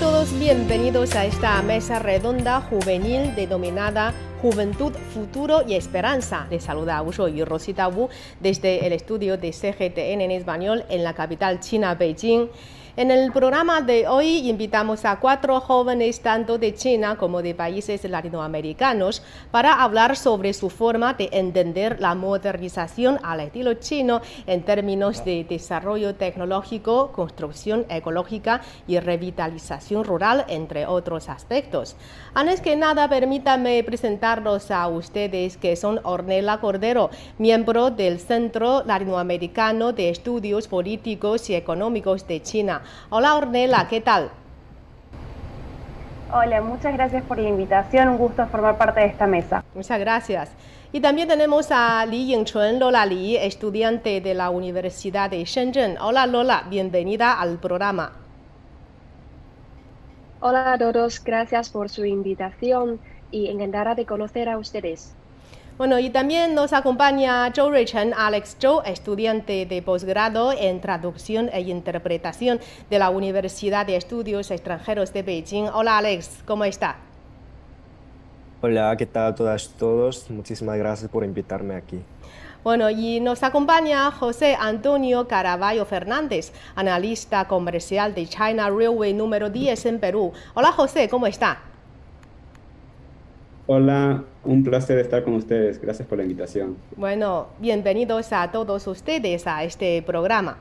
Todos, bienvenidos a esta mesa redonda juvenil denominada Juventud, Futuro y Esperanza. Les saluda Uso y Rosita Wu desde el estudio de CGTN en español en la capital china, Beijing. En el programa de hoy invitamos a cuatro jóvenes tanto de China como de países latinoamericanos para hablar sobre su forma de entender la modernización al estilo chino en términos de desarrollo tecnológico, construcción ecológica y revitalización rural, entre otros aspectos. Antes que nada, permítanme presentarlos a ustedes que son Ornella Cordero, miembro del Centro Latinoamericano de Estudios Políticos y Económicos de China. Hola Ornella, ¿qué tal? Hola, muchas gracias por la invitación, un gusto formar parte de esta mesa. Muchas gracias. Y también tenemos a Li Yingchun, Lola Li, estudiante de la Universidad de Shenzhen. Hola Lola, bienvenida al programa. Hola a todos, gracias por su invitación y encantada de conocer a ustedes. Bueno, y también nos acompaña Zhou Ruichen, Alex Zhou, estudiante de posgrado en traducción e interpretación de la Universidad de Estudios Extranjeros de Beijing. Hola Alex, ¿cómo está? Hola, ¿qué tal a todas y todos? Muchísimas gracias por invitarme aquí. Bueno, y nos acompaña José Antonio Caraballo Fernández, analista comercial de China Railway número 10 en Perú. Hola José, ¿cómo está? Hola, un placer estar con ustedes. Gracias por la invitación. Bueno, bienvenidos a todos ustedes a este programa.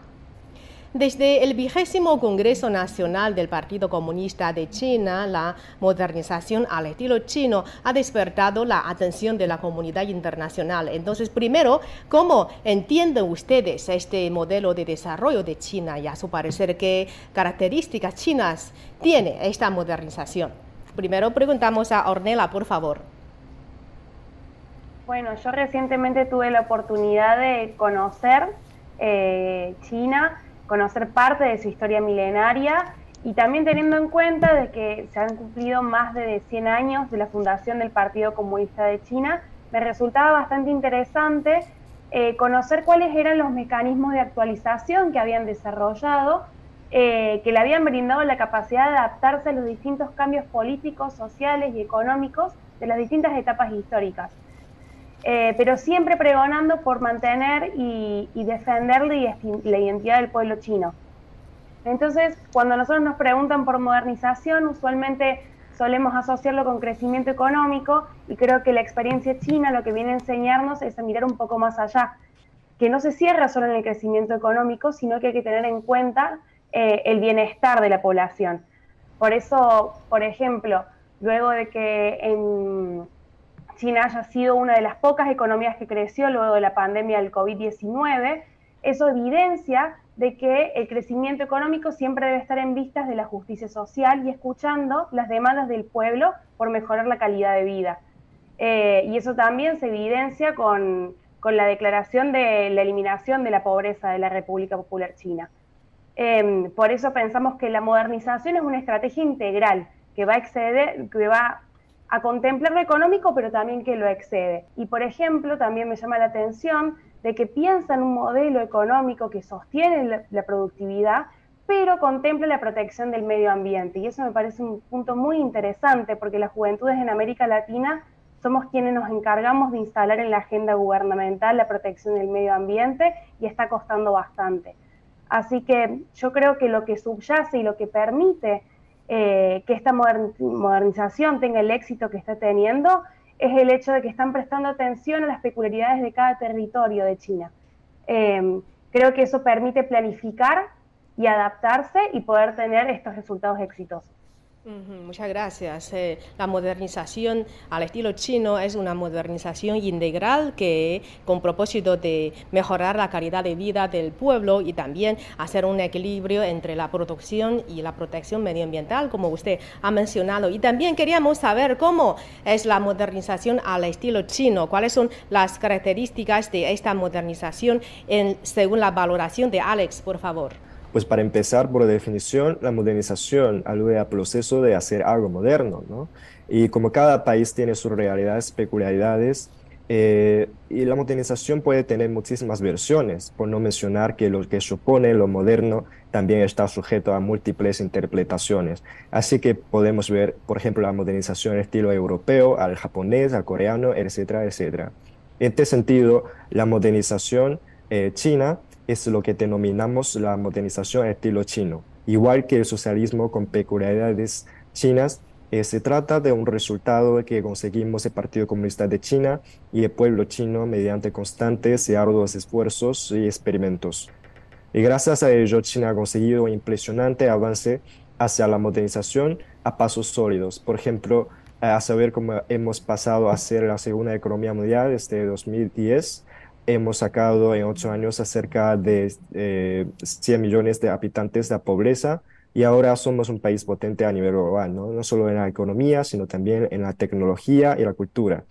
Desde el vigésimo Congreso Nacional del Partido Comunista de China, la modernización al estilo chino ha despertado la atención de la comunidad internacional. Entonces, primero, ¿cómo entienden ustedes este modelo de desarrollo de China y a su parecer qué características chinas tiene esta modernización? Primero preguntamos a Ornella, por favor. Bueno, yo recientemente tuve la oportunidad de conocer eh, China, conocer parte de su historia milenaria y también teniendo en cuenta de que se han cumplido más de 100 años de la fundación del Partido Comunista de China, me resultaba bastante interesante eh, conocer cuáles eran los mecanismos de actualización que habían desarrollado eh, que le habían brindado la capacidad de adaptarse a los distintos cambios políticos, sociales y económicos de las distintas etapas históricas. Eh, pero siempre pregonando por mantener y, defender la identidad del pueblo chino. Entonces, cuando nosotros nos preguntan por modernización, usualmente solemos asociarlo con crecimiento económico y creo que la experiencia china lo que viene a enseñarnos es a mirar un poco más allá, que no se cierra solo en el crecimiento económico, sino que hay que tener en cuenta eh, el bienestar de la población. Por eso, por ejemplo, luego de que en China haya sido una de las pocas economías que creció luego de la pandemia del COVID-19, eso evidencia de que el crecimiento económico siempre debe estar en vistas de la justicia social y escuchando las demandas del pueblo por mejorar la calidad de vida. Eh, y eso también se evidencia con, con la declaración de la eliminación de la pobreza de la República Popular China. Em, por eso pensamos que la modernización es una estrategia integral que va a exceder, que va a contemplar lo económico, pero también que lo excede. Y por ejemplo, también me llama la atención de que piensa en un modelo económico que sostiene la, productividad, pero contempla la protección del medio ambiente. Y eso me parece un punto muy interesante, porque las juventudes en América Latina somos quienes nos encargamos de instalar en la agenda gubernamental la protección del medio ambiente y está costando bastante. Así que yo creo que lo que subyace y lo que permite eh, que esta modernización tenga el éxito que está teniendo es el hecho de que están prestando atención a las peculiaridades de cada territorio de China. Eh, creo que eso permite planificar y adaptarse y poder tener estos resultados exitosos. Muchas gracias. Eh, la modernización al estilo chino es una modernización integral que con propósito de mejorar la calidad de vida del pueblo y también hacer un equilibrio entre la producción y la protección medioambiental, como usted ha mencionado. Y también queríamos saber cómo es la modernización al estilo chino, cuáles son las características de esta modernización en, según la valoración de Alex, por favor. Pues para empezar, por definición, la modernización alude al proceso de hacer algo moderno, ¿no? Y como cada país tiene sus realidades, peculiaridades, Eh, y la modernización puede tener muchísimas versiones, por no mencionar que lo que supone lo moderno también está sujeto a múltiples interpretaciones. Así que podemos ver, por ejemplo, la modernización en estilo europeo, al japonés, al coreano, etcétera, etcétera. En este sentido, la modernización eh, china es lo que denominamos la modernización estilo chino. Igual que el socialismo con peculiaridades chinas, eh, se trata de un resultado que conseguimos el Partido Comunista de China y el pueblo chino mediante constantes y arduos esfuerzos y experimentos. Y gracias a ello, China ha conseguido un impresionante avance hacia la modernización a pasos sólidos. Por ejemplo, a saber cómo hemos pasado a ser la segunda economía mundial desde 2010. Hemos sacado en ocho años a cerca de 100 eh, millones de habitantes de la pobreza y ahora somos un país potente a nivel global, ¿no? no solo en la economía, sino también en la tecnología y la cultura.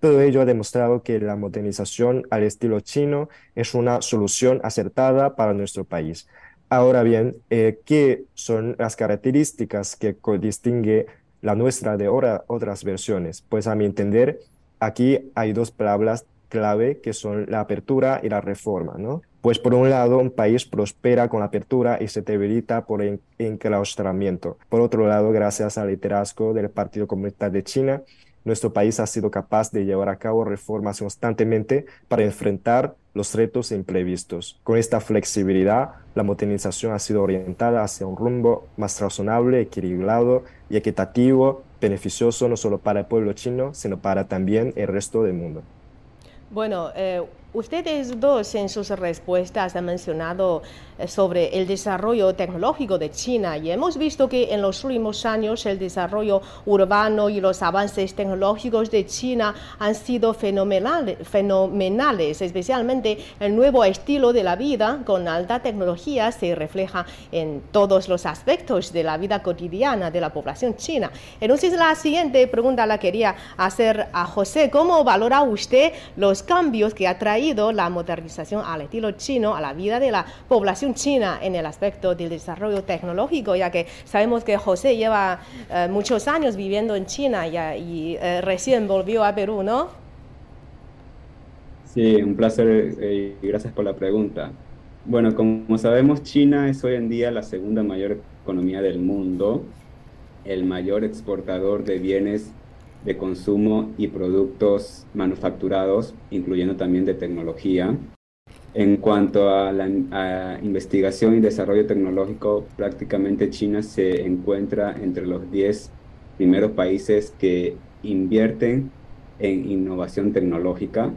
Todo ello ha demostrado que la modernización al estilo chino es una solución acertada para nuestro país. Ahora bien, eh, ¿qué son las características que distingue la nuestra de otras versiones? Pues a mi entender, aquí hay dos palabras clave que son la apertura y la reforma, ¿no? Pues por un lado, un país prospera con la apertura y se debilita por el enclaustramiento. Por otro lado, gracias al liderazgo del Partido Comunista de China, nuestro país ha sido capaz de llevar a cabo reformas constantemente para enfrentar los retos imprevistos. Con esta flexibilidad, la modernización ha sido orientada hacia un rumbo más razonable, equilibrado y equitativo, beneficioso no solo para el pueblo chino, sino para también el resto del mundo. Bueno, eh, ustedes dos en sus respuestas han mencionado eh, sobre el desarrollo tecnológico de China y hemos visto que en los últimos años el desarrollo urbano y los avances tecnológicos de China han sido fenomenales, fenomenales especialmente el nuevo estilo de la vida con alta tecnología se refleja en todos los aspectos de la vida cotidiana de la población china. Entonces la siguiente pregunta la quería hacer a José, ¿cómo valora usted los cambios que ha traído la modernización al estilo chino a la vida de la población China en el aspecto del desarrollo tecnológico, ya que sabemos que José lleva eh, muchos años viviendo en China y eh, recién volvió a Perú, ¿no? Sí, un placer eh, gracias por la pregunta. Bueno, como sabemos, China es hoy en día la segunda mayor economía del mundo, el mayor exportador de bienes de consumo y productos manufacturados, incluyendo también de tecnología. En cuanto a la investigación y desarrollo tecnológico, prácticamente China se encuentra entre los 10 primeros países que invierten en innovación tecnológica.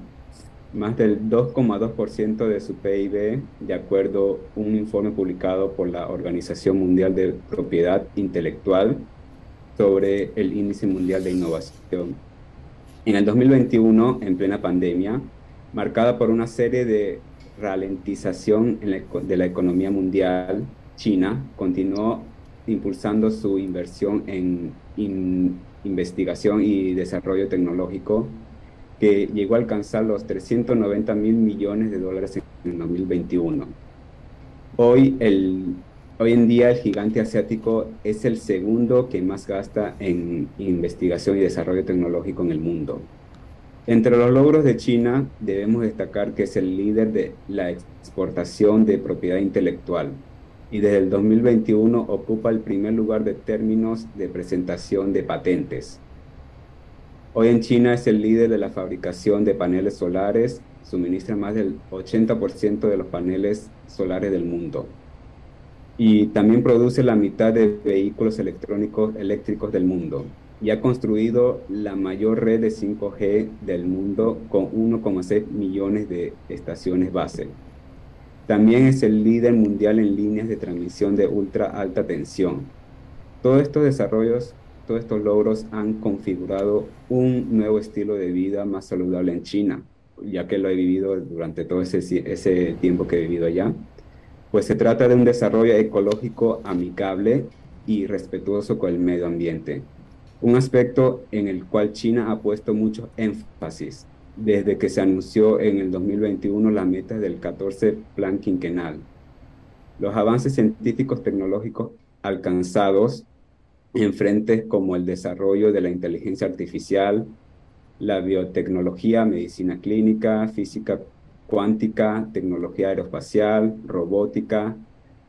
Más del 2,2% de su PIB, de acuerdo a un informe publicado por la Organización Mundial de Propiedad Intelectual sobre el Índice Mundial de Innovación. En el 2021, en plena pandemia, marcada por una serie de ralentización de la economía mundial, China continuó impulsando su inversión en investigación y desarrollo tecnológico, que llegó a alcanzar los 390 mil millones de dólares en 2021. Hoy, el, hoy en día el gigante asiático es el segundo que más gasta en investigación y desarrollo tecnológico en el mundo. Entre los logros de China debemos destacar que es el líder de la exportación de propiedad intelectual y desde el 2021 ocupa el primer lugar de términos de presentación de patentes. Hoy en China es el líder de la fabricación de paneles solares, suministra más del 80% de los paneles solares del mundo y también produce la mitad de vehículos electrónicos eléctricos del mundo y ha construido la mayor red de 5G del mundo con 1,6 millones de estaciones base. También es el líder mundial en líneas de transmisión de ultra alta tensión. Todos estos desarrollos, todos estos logros han configurado un nuevo estilo de vida más saludable en China, ya que lo he vivido durante todo ese, ese tiempo que he vivido allá. Pues se trata de un desarrollo ecológico amigable y respetuoso con el medio ambiente un aspecto en el cual China ha puesto mucho énfasis desde que se anunció en el 2021 la meta del 14 Plan Quinquenal. Los avances científicos tecnológicos alcanzados en frentes como el desarrollo de la inteligencia artificial, la biotecnología, medicina clínica, física cuántica, tecnología aeroespacial, robótica,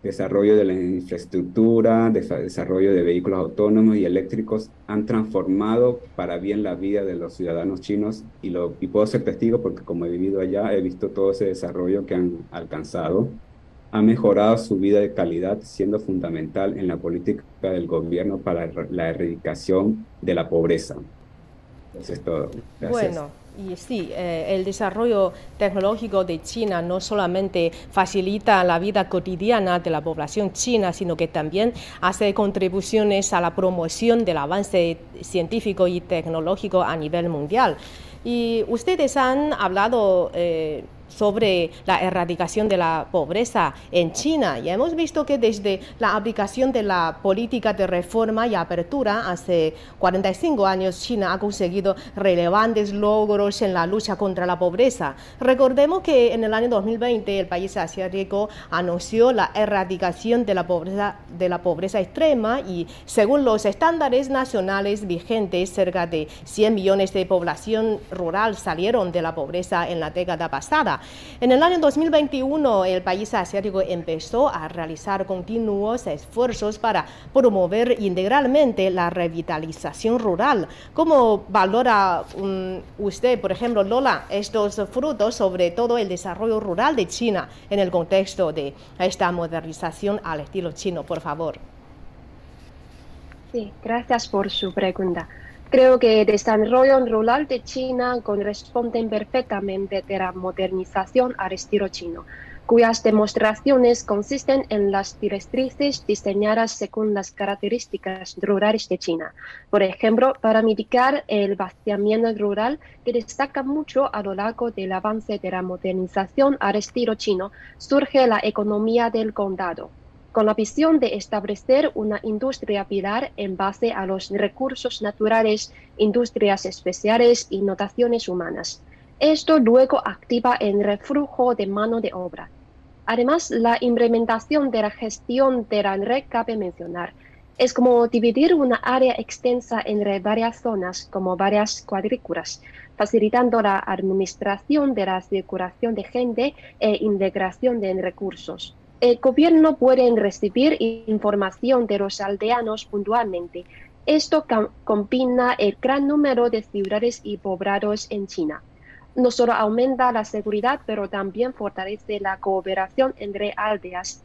desarrollo de la infraestructura, desarrollo de vehículos autónomos y eléctricos han transformado para bien la vida de los ciudadanos chinos y, lo, y puedo ser testigo porque como he vivido allá he visto todo ese desarrollo que han alcanzado. Ha mejorado su vida de calidad siendo fundamental en la política del gobierno para la erradicación de la pobreza. Eso es todo. Gracias. Bueno. Y sí, eh, el desarrollo tecnológico de China no solamente facilita la vida cotidiana de la población china, sino que también hace contribuciones a la promoción del avance científico y tecnológico a nivel mundial. Y ustedes han hablado eh, sobre la erradicación de la pobreza en China. Y hemos visto que desde la aplicación de la política de reforma y apertura hace 45 años, China ha conseguido relevantes logros en la lucha contra la pobreza. Recordemos que en el año 2020 el país asiático anunció la erradicación de la pobreza, de la pobreza extrema y según los estándares nacionales vigentes, cerca de 100 millones de población rural salieron de la pobreza en la década pasada. En el año 2021, el país asiático empezó a realizar continuos esfuerzos para promover integralmente la revitalización rural. ¿Cómo valora um, usted, por ejemplo, Lola, estos frutos, sobre todo el desarrollo rural de China en el contexto de esta modernización al estilo chino, por favor? Sí, gracias por su pregunta. Creo que desarrollo rural de China corresponden perfectamente a la modernización al estilo chino, cuyas demostraciones consisten en las directrices diseñadas según las características rurales de China. Por ejemplo, para mitigar el vaciamiento rural que destaca mucho a lo largo del avance de la modernización al estilo chino, surge la economía del condado con la visión de establecer una industria pilar en base a los recursos naturales, industrias especiales y notaciones humanas. Esto luego activa el reflujo de mano de obra. Además, la implementación de la gestión de la red cabe mencionar. Es como dividir una área extensa entre varias zonas, como varias cuadrículas, facilitando la administración de la circulación de gente e integración de recursos el gobierno puede recibir información de los aldeanos puntualmente. Esto combina el gran número de ciudades y poblados en China. No solo aumenta la seguridad, pero también fortalece la cooperación entre aldeas.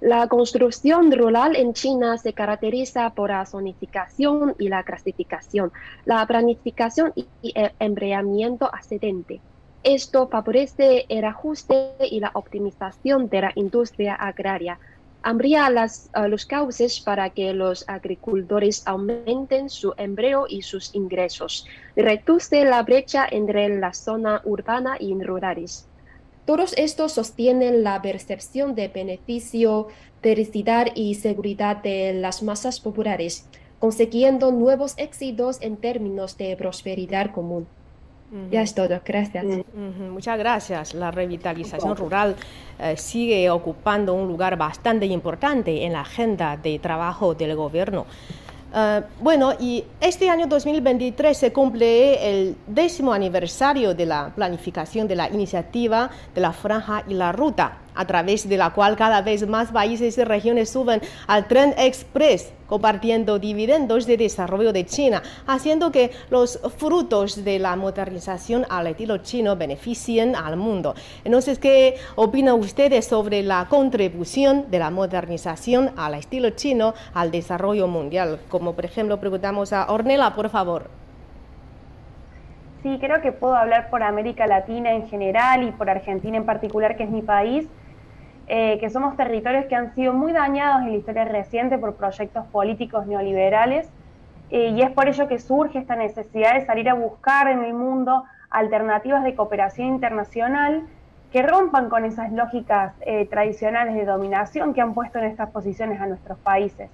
La construcción rural en China se caracteriza por la zonificación y la clasificación, la planificación y el empleamiento ascendente. Esto favorece el ajuste y la optimización de la industria agraria. Amplía las, uh, los cauces para que los agricultores aumenten su empleo y sus ingresos. Reduce la brecha entre la zona urbana y rurales. Todos estos sostienen la percepción de beneficio, felicidad y seguridad de las masas populares, consiguiendo nuevos éxitos en términos de prosperidad común. Ya es todo, gracias. Muchas gracias. La revitalización rural eh, sigue ocupando un lugar bastante importante en la agenda de trabajo del gobierno. Eh, bueno, y este año 2023 se cumple el décimo aniversario de la planificación de la iniciativa de la franja y la ruta a través de la cual cada vez más países y regiones suben al tren express, compartiendo dividendos de desarrollo de China, haciendo que los frutos de la modernización al estilo chino beneficien al mundo. Entonces, ¿qué opinan ustedes sobre la contribución de la modernización al estilo chino al desarrollo mundial? Como por ejemplo preguntamos a Ornella, por favor. Sí, creo que puedo hablar por América Latina en general y por Argentina en particular, que es mi país. Eh, que somos territorios que han sido muy dañados en la historia reciente por proyectos políticos neoliberales, eh, y es por ello que surge esta necesidad de salir a buscar en el mundo alternativas de cooperación internacional que rompan con esas lógicas eh, tradicionales de dominación que han puesto en estas posiciones a nuestros países.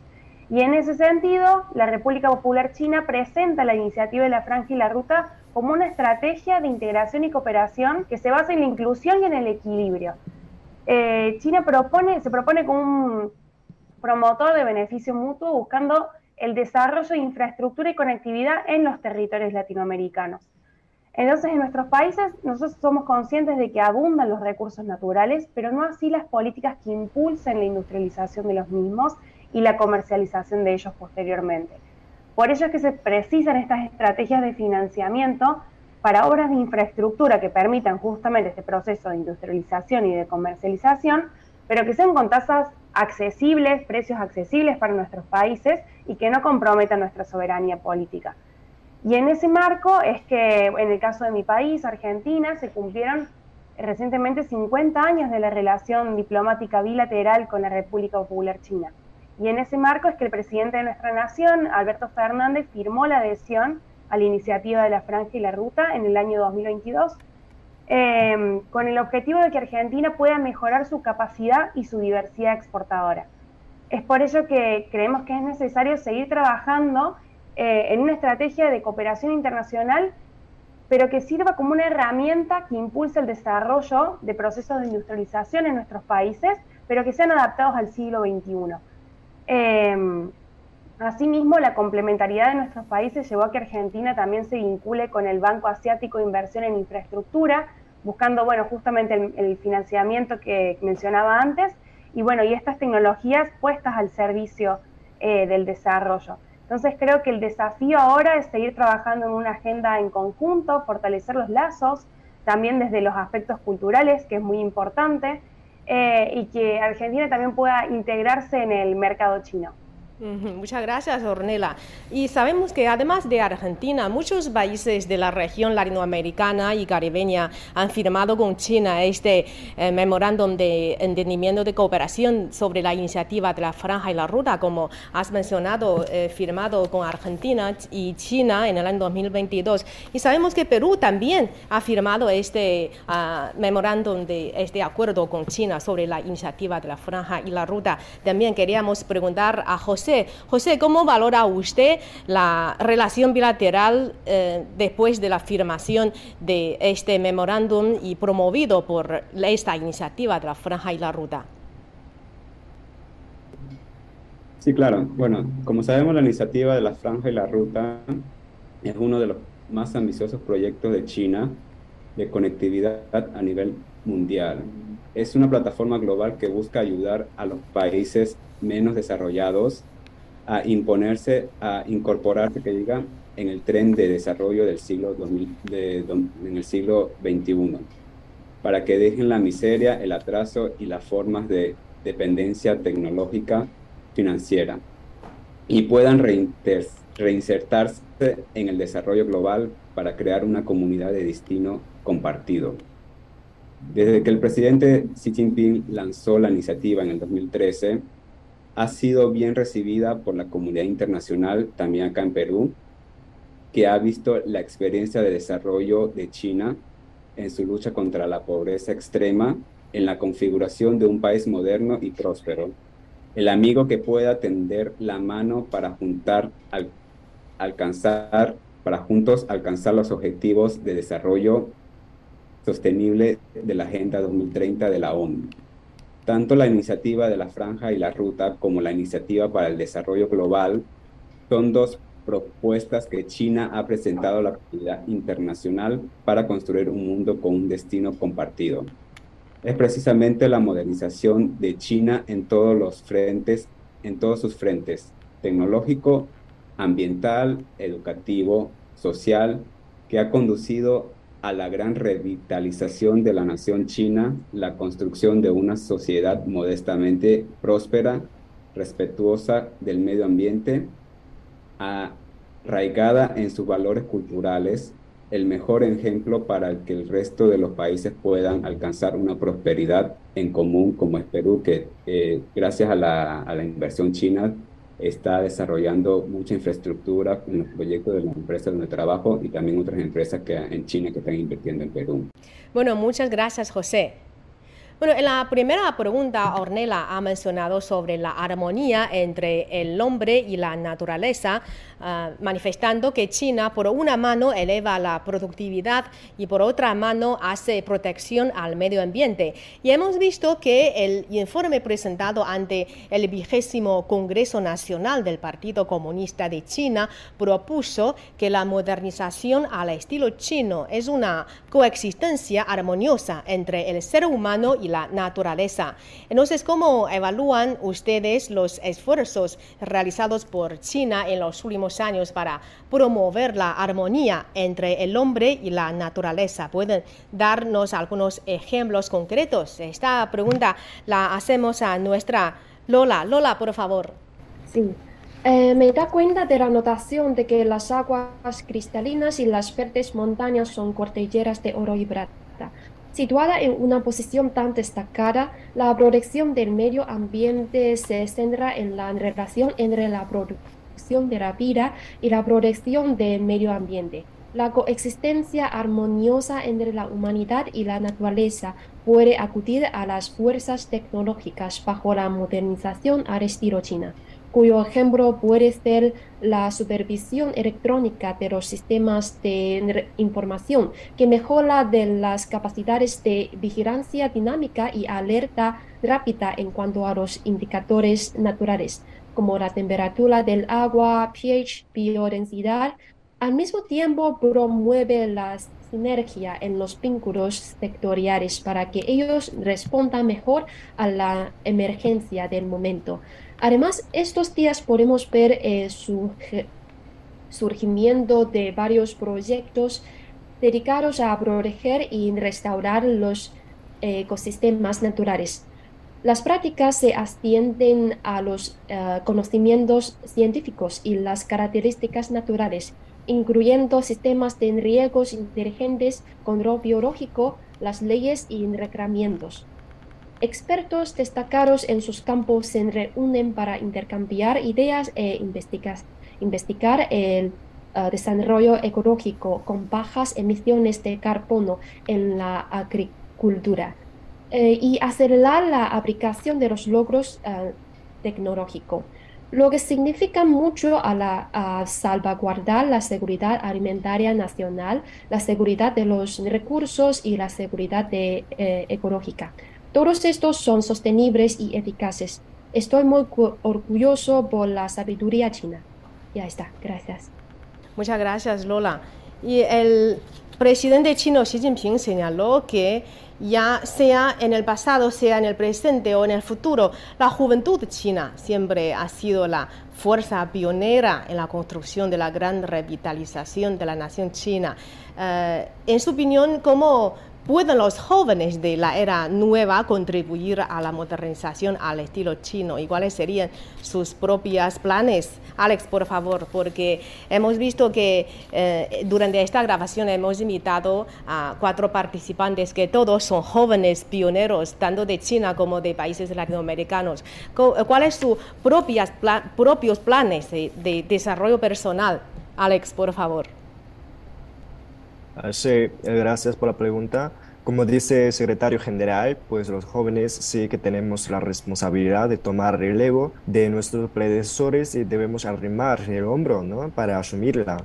Y en ese sentido, la República Popular China presenta la iniciativa de la Franja y la Ruta como una estrategia de integración y cooperación que se basa en la inclusión y en el equilibrio. Eh, China propone, se propone como un promotor de beneficio mutuo buscando el desarrollo de infraestructura y conectividad en los territorios latinoamericanos. Entonces, en nuestros países nosotros somos conscientes de que abundan los recursos naturales, pero no así las políticas que impulsen la industrialización de los mismos y la comercialización de ellos posteriormente. Por ello es que se precisan estas estrategias de financiamiento para obras de infraestructura que permitan justamente este proceso de industrialización y de comercialización, pero que sean con tasas accesibles, precios accesibles para nuestros países y que no comprometan nuestra soberanía política. Y en ese marco es que en el caso de mi país, Argentina, se cumplieron recientemente 50 años de la relación diplomática bilateral con la República Popular China. Y en ese marco es que el presidente de nuestra nación, Alberto Fernández, firmó la adhesión a la iniciativa de la Franja y la Ruta en el año 2022, eh, con el objetivo de que Argentina pueda mejorar su capacidad y su diversidad exportadora. Es por ello que creemos que es necesario seguir trabajando eh, en una estrategia de cooperación internacional, pero que sirva como una herramienta que impulse el desarrollo de procesos de industrialización en nuestros países, pero que sean adaptados al siglo XXI. Eh, asimismo, la complementariedad de nuestros países llevó a que Argentina también se vincule con el Banco Asiático de Inversión en Infraestructura, buscando, bueno, justamente el, financiamiento que mencionaba antes, y bueno, y estas tecnologías puestas al servicio eh, del desarrollo. Entonces creo que el desafío ahora es seguir trabajando en una agenda en conjunto, fortalecer los lazos, también desde los aspectos culturales, que es muy importante, eh, y que Argentina también pueda integrarse en el mercado chino. Muchas gracias, Ornella. Y sabemos que además de Argentina, muchos países de la región latinoamericana y caribeña han firmado con China este eh, memorándum de entendimiento de cooperación sobre la iniciativa de la franja y la ruta, como has mencionado, eh, firmado con Argentina y China en el año 2022. Y sabemos que Perú también ha firmado este uh, memorándum de este acuerdo con China sobre la iniciativa de la franja y la ruta. También queríamos preguntar a José José. ¿cómo valora usted la relación bilateral eh, después de la firmación de este memorándum y promovido por esta iniciativa de la Franja y la Ruta? Sí, claro. Bueno, como sabemos, la iniciativa de la Franja y la Ruta es uno de los más ambiciosos proyectos de China de conectividad a nivel mundial. Es una plataforma global que busca ayudar a los países menos desarrollados a imponerse, a incorporarse, que diga, en el tren de desarrollo del siglo, 2000, en el siglo XXI, para que dejen la miseria, el atraso y las formas de dependencia tecnológica financiera y puedan reinsertarse en el desarrollo global para crear una comunidad de destino compartido. Desde que el presidente Xi Jinping lanzó la iniciativa en el 2013, ha sido bien recibida por la comunidad internacional, también acá en Perú, que ha visto la experiencia de desarrollo de China en su lucha contra la pobreza extrema, en la configuración de un país moderno y próspero. El amigo que pueda tender la mano para juntar, al, alcanzar, para juntos alcanzar los objetivos de desarrollo sostenible de la Agenda 2030 de la ONU. Tanto la iniciativa de la franja y la ruta como la iniciativa para el desarrollo global son dos propuestas que China ha presentado a la comunidad internacional para construir un mundo con un destino compartido. Es precisamente la modernización de China en todos los frentes, en todos sus frentes, tecnológico, ambiental, educativo, social, que ha conducido a la gran revitalización de la nación china, la construcción de una sociedad modestamente próspera, respetuosa del medio ambiente, arraigada en sus valores culturales, el mejor ejemplo para que el resto de los países puedan alcanzar una prosperidad en común como es Perú, que eh, gracias a la, a la inversión china está desarrollando mucha infraestructura en los proyectos de las empresas donde trabajo y también otras empresas que en China que están invirtiendo en Perú. Bueno, muchas gracias, José. Bueno, en la primera pregunta, Ornella ha mencionado sobre la armonía entre el hombre y la naturaleza, ah, manifestando que China, por una mano, eleva la productividad y por otra mano, hace protección al medio ambiente. Y hemos visto que el informe presentado ante el vigésimo Congreso Nacional del Partido Comunista de China propuso que la modernización al estilo chino es una coexistencia armoniosa entre el ser humano y la naturaleza. Entonces, ¿cómo evalúan ustedes los esfuerzos realizados por China en los últimos años para promover la armonía entre el hombre y la naturaleza? ¿Pueden darnos algunos ejemplos concretos? Esta pregunta la hacemos a nuestra Lola. Lola, por favor. Sí. Eh, me da cuenta de la notación de que las aguas cristalinas y las verdes montañas son cordilleras de oro y plata. Situada en una posición tan destacada, la protección del medio ambiente se centra en la relación entre la producción de la vida y la protección del medio ambiente. La coexistencia armoniosa entre la humanidad y la naturaleza puede acudir a las fuerzas tecnológicas bajo la modernización al China cuyo ejemplo puede ser la supervisión electrónica de los sistemas de información, que mejora las capacidades de vigilancia dinámica y alerta rápida en cuanto a los indicadores naturales, como la temperatura del agua, pH, biodensidad. Al mismo tiempo, promueve la sinergia en los vínculos sectoriales para que ellos respondan mejor a la emergencia del momento. Además, estos días podemos ver eh, surgimiento de varios proyectos dedicados a proteger y restaurar los eh, ecosistemas naturales. Las prácticas se ascienden a los eh, conocimientos científicos y las características naturales, incluyendo sistemas de riegos inteligentes, control biológico, las leyes y reglamentos. Expertos destacados en sus campos se reúnen para intercambiar ideas e investigar, el uh, desarrollo ecológico con bajas emisiones de carbono en la agricultura eh, y acelerar la aplicación de los logros uh, tecnológicos lo que significa mucho a, la, salvaguardar la seguridad alimentaria nacional, la seguridad de los recursos y la seguridad eh, ecológica. Todos estos son sostenibles y eficaces. Estoy muy orgulloso por la sabiduría china. Ya está, gracias. Muchas gracias, Lola. Y el presidente chino Xi Jinping señaló que ya sea en el pasado, sea en el presente o en el futuro, la juventud china siempre ha sido la fuerza pionera en la construcción de la gran revitalización de la nación china. Eh, en su opinión, ¿cómo ¿Pueden los jóvenes de la era nueva contribuir a la modernización al estilo chino? ¿Y cuáles serían sus propios planes? Alex, por favor, porque hemos visto que eh, durante esta grabación hemos invitado a cuatro participantes que todos son jóvenes pioneros, tanto de China como de países latinoamericanos. ¿Cuáles son sus propios planes de desarrollo personal? Alex, por favor. Ah, sí, eh, gracias por la pregunta. Como dice el secretario general, pues los jóvenes sí que tenemos la responsabilidad de tomar relevo de nuestros predecesores y debemos arrimar el hombro ¿no? para asumirla.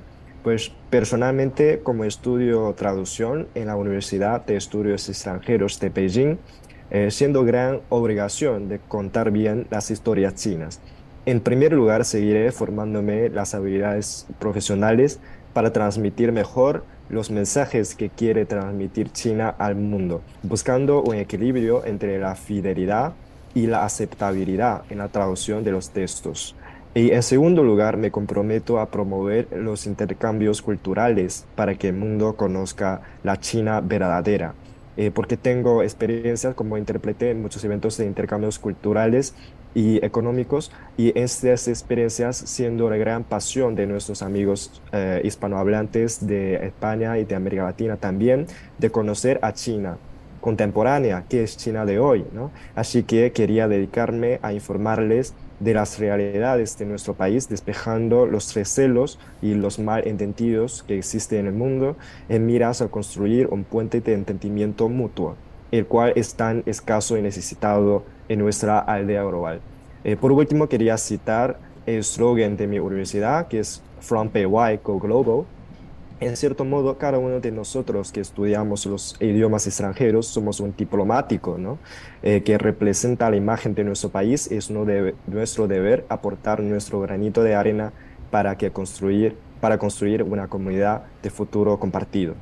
Pues personalmente, como estudio traducción en la Universidad de Estudios Extranjeros de Beijing, eh, siendo gran obligación de contar bien las historias chinas. En primer lugar, seguiré formándome las habilidades profesionales para transmitir mejor los mensajes que quiere transmitir China al mundo, buscando un equilibrio entre la fidelidad y la aceptabilidad en la traducción de los textos. Y en segundo lugar, me comprometo a promover los intercambios culturales para que el mundo conozca la China verdadera. Eh, porque tengo experiencias como intérprete en muchos eventos de intercambios culturales y económicos y estas experiencias siendo la gran pasión de nuestros amigos eh, hispanohablantes de España y de América Latina también de conocer a China contemporánea, que es China de hoy, ¿no? Así que quería dedicarme a informarles de las realidades de nuestro país, despejando los recelos y los malentendidos que existen en el mundo en miras a construir un puente de entendimiento mutuo. el cual es tan escaso y necesitado en nuestra aldea rural. Eh, por último, quería citar el slogan de mi universidad, que es From PY Go Global. En cierto modo, cada uno de nosotros que estudiamos los idiomas extranjeros somos un diplomático, ¿no? Eh, que representa la imagen de nuestro país. Es nuestro deber aportar nuestro granito de arena para, que construir, para construir una comunidad de futuro compartido.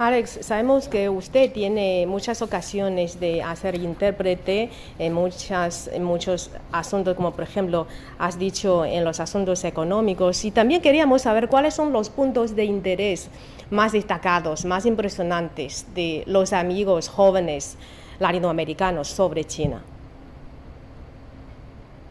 Alex, sabemos que usted tiene muchas ocasiones de hacer intérprete en, muchas, en muchos asuntos, como por ejemplo has dicho en los asuntos económicos, y también queríamos saber cuáles son los puntos de interés más destacados, más impresionantes de los amigos jóvenes latinoamericanos sobre China.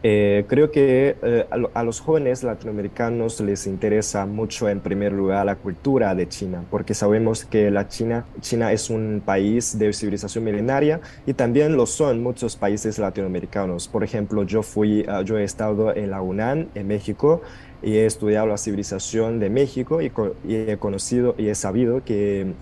Eh, creo que eh, a, los jóvenes latinoamericanos les interesa mucho en primer lugar la cultura de China, porque sabemos que la China, China es un país de civilización milenaria y también lo son muchos países latinoamericanos. Por ejemplo, yo, fui, ah, yo he estado en la UNAM, en México, y he estudiado la civilización de México y he conocido y he sabido que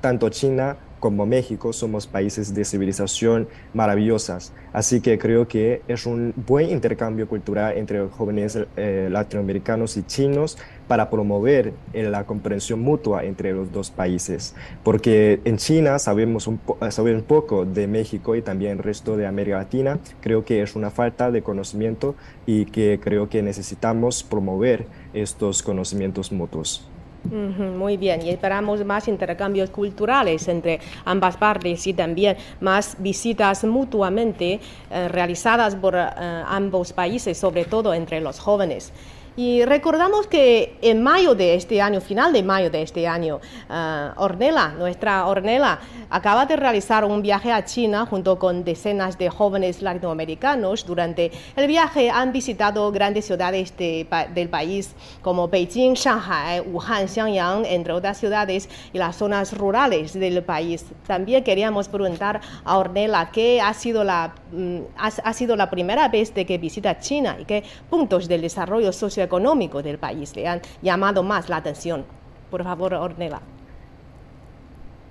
tanto China como México somos países de civilización maravillosas. Así que creo que es un buen intercambio cultural entre los jóvenes eh, latinoamericanos y chinos para promover eh, la comprensión mutua entre los dos países. Porque en China sabemos un, sabemos un poco de México y también el resto de América Latina. Creo que es una falta de conocimiento y que creo que necesitamos promover estos conocimientos mutuos. Muy bien, y esperamos más intercambios culturales entre ambas partes y también más visitas mutuamente eh, realizadas por eh, ambos países, sobre todo entre los jóvenes. Y recordamos que en mayo de este año, final de mayo de este año, uh, Ornella, nuestra Ornella, acaba de realizar un viaje a China junto con decenas de jóvenes latinoamericanos. Durante el viaje han visitado grandes ciudades de, del país como Beijing, Shanghai, Wuhan, Xiangyang, entre otras ciudades y las zonas rurales del país. También queríamos preguntar a Ornella qué ha sido la, ha, ha sido la primera vez de que visita China y qué puntos del desarrollo social económico del país le han llamado más la atención. Por favor, Ornella.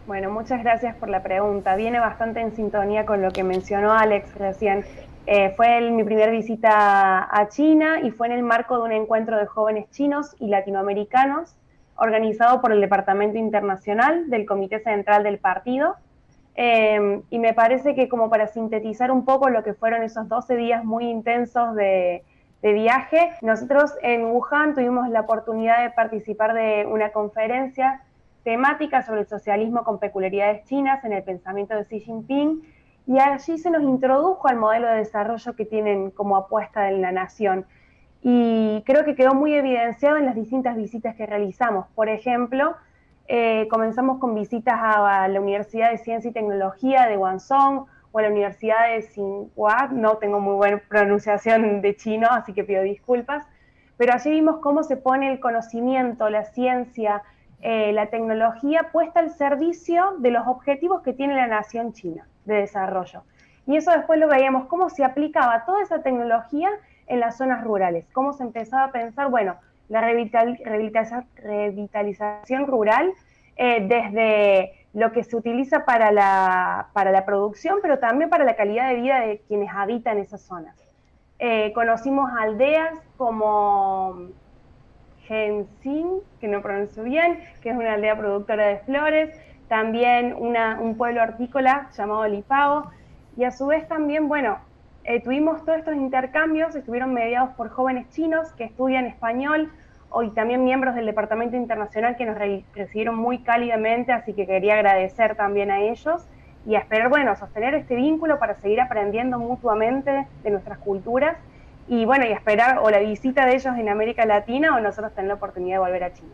Bueno, muchas gracias por la pregunta. Viene bastante en sintonía con lo que mencionó Alex recién. Eh, fue mi primera visita a China y fue en el marco de un encuentro de jóvenes chinos y latinoamericanos organizado por el Departamento Internacional del Comité Central del Partido. Eh, y me parece que como para sintetizar un poco lo que fueron esos 12 días muy intensos de, de viaje. Nosotros en Wuhan tuvimos la oportunidad de participar de una conferencia temática sobre el socialismo con peculiaridades chinas en el pensamiento de Xi Jinping y allí se nos introdujo al modelo de desarrollo que tienen como apuesta en la nación. Y creo que quedó muy evidenciado en las distintas visitas que realizamos. Por ejemplo, eh, comenzamos con visitas a la Universidad de Ciencia y Tecnología de Guangzhou, o la Universidad de Tsinghua, no tengo muy buena pronunciación de chino, así que pido disculpas, pero allí vimos cómo se pone el conocimiento, la ciencia, eh, la tecnología puesta al servicio de los objetivos que tiene la nación china de desarrollo. Y eso después lo veíamos, cómo se aplicaba toda esa tecnología en las zonas rurales, cómo se empezaba a pensar, bueno, la revitalización rural eh, desde lo que se utiliza para la, para la producción, pero también para la calidad de vida de quienes habitan esas zonas. Eh, conocimos aldeas como Gensin, que no pronuncio bien, que es una aldea productora de flores, también una, un pueblo hortícola llamado Lipao, y a su vez también, bueno, eh, tuvimos todos estos intercambios, estuvieron mediados por jóvenes chinos que estudian español, y también miembros del Departamento Internacional que nos recibieron muy cálidamente, así que quería agradecer también a ellos y esperar, bueno, sostener este vínculo para seguir aprendiendo mutuamente de nuestras culturas y bueno, y esperar o la visita de ellos en América Latina o nosotros tener la oportunidad de volver a Chile.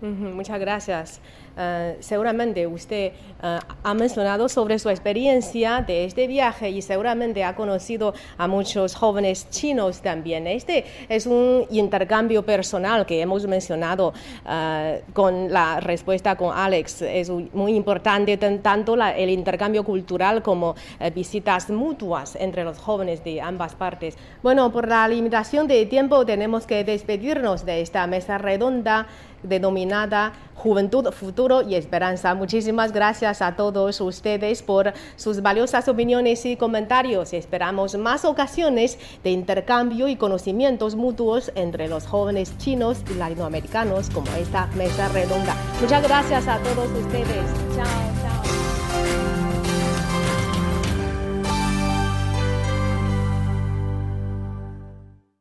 Muchas gracias. Eh, seguramente usted eh, ha mencionado sobre su experiencia de este viaje y seguramente ha conocido a muchos jóvenes chinos también. Este es un intercambio personal que hemos mencionado eh, con la respuesta con Alex. Es muy importante tanto el intercambio cultural como visitas mutuas entre los jóvenes de ambas partes. Bueno, por la limitación de tiempo tenemos que despedirnos de esta mesa redonda denominada Juventud futuro y esperanza. Muchísimas gracias a todos ustedes por sus valiosas opiniones y comentarios. Esperamos más ocasiones de intercambio y conocimientos mutuos entre los jóvenes chinos y latinoamericanos como esta mesa redonda. Muchas gracias a todos ustedes. Chao.